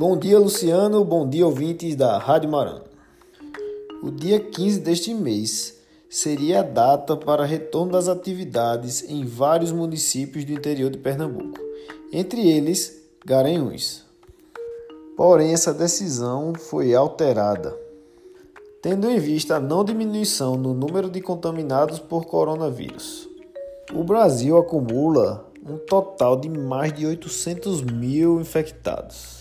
Bom dia, Luciano. Bom dia, ouvintes da Rádio Maran. O dia 15 deste mês seria a data para retorno das atividades em vários municípios do interior de Pernambuco, entre eles Garanhuns. Porém, essa decisão foi alterada, tendo em vista a não diminuição no número de contaminados por coronavírus. O Brasil acumula um total de mais de 800 mil infectados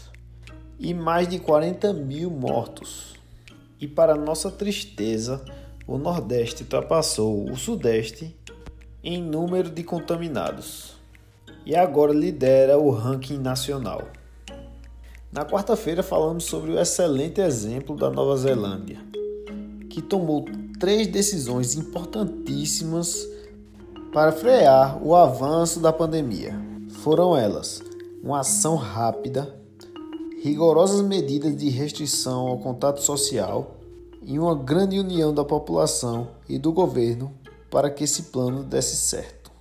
e mais de 40 mil mortos. E para nossa tristeza, o Nordeste ultrapassou o Sudeste em número de contaminados e agora lidera o ranking nacional. Na quarta-feira falamos sobre o excelente exemplo da Nova Zelândia, que tomou três decisões importantíssimas para frear o avanço da pandemia. Foram elas: uma ação rápida, rigorosas medidas de restrição ao contato social e uma grande união da população e do governo para que esse plano desse certo.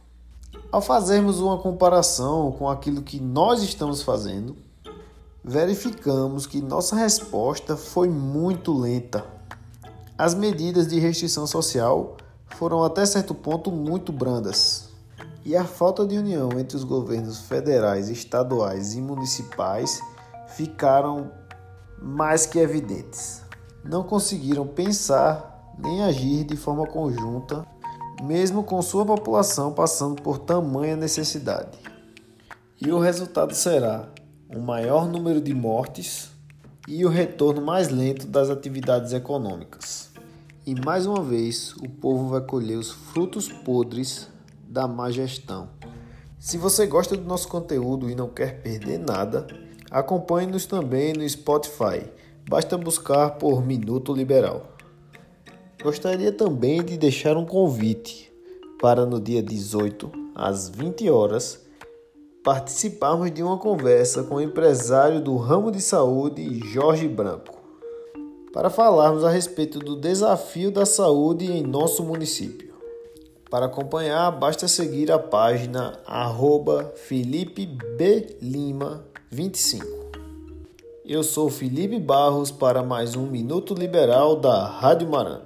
Ao fazermos uma comparação com aquilo que nós estamos fazendo, verificamos que nossa resposta foi muito lenta. As medidas de restrição social foram até certo ponto muito brandas. E a falta de união entre os governos federais, estaduais e municipais ficaram mais que evidentes. Não conseguiram pensar nem agir de forma conjunta, mesmo com sua população passando por tamanha necessidade. E o resultado será um maior número de mortes e o retorno mais lento das atividades econômicas. E mais uma vez, o povo vai colher os frutos podres da má gestão. Se você gosta do nosso conteúdo e não quer perder nada, acompanhe-nos também no Spotify. Basta buscar por Minuto Liberal. Gostaria também de deixar um convite para no dia 18, às 20 horas, participarmos de uma conversa com o empresário do ramo de saúde Jorge Branco para falarmos a respeito do desafio da saúde em nosso município. Para acompanhar, basta seguir a página arroba Felipe B. Lima 25. Eu sou Felipe Barros para mais um Minuto Liberal da Rádio Maran.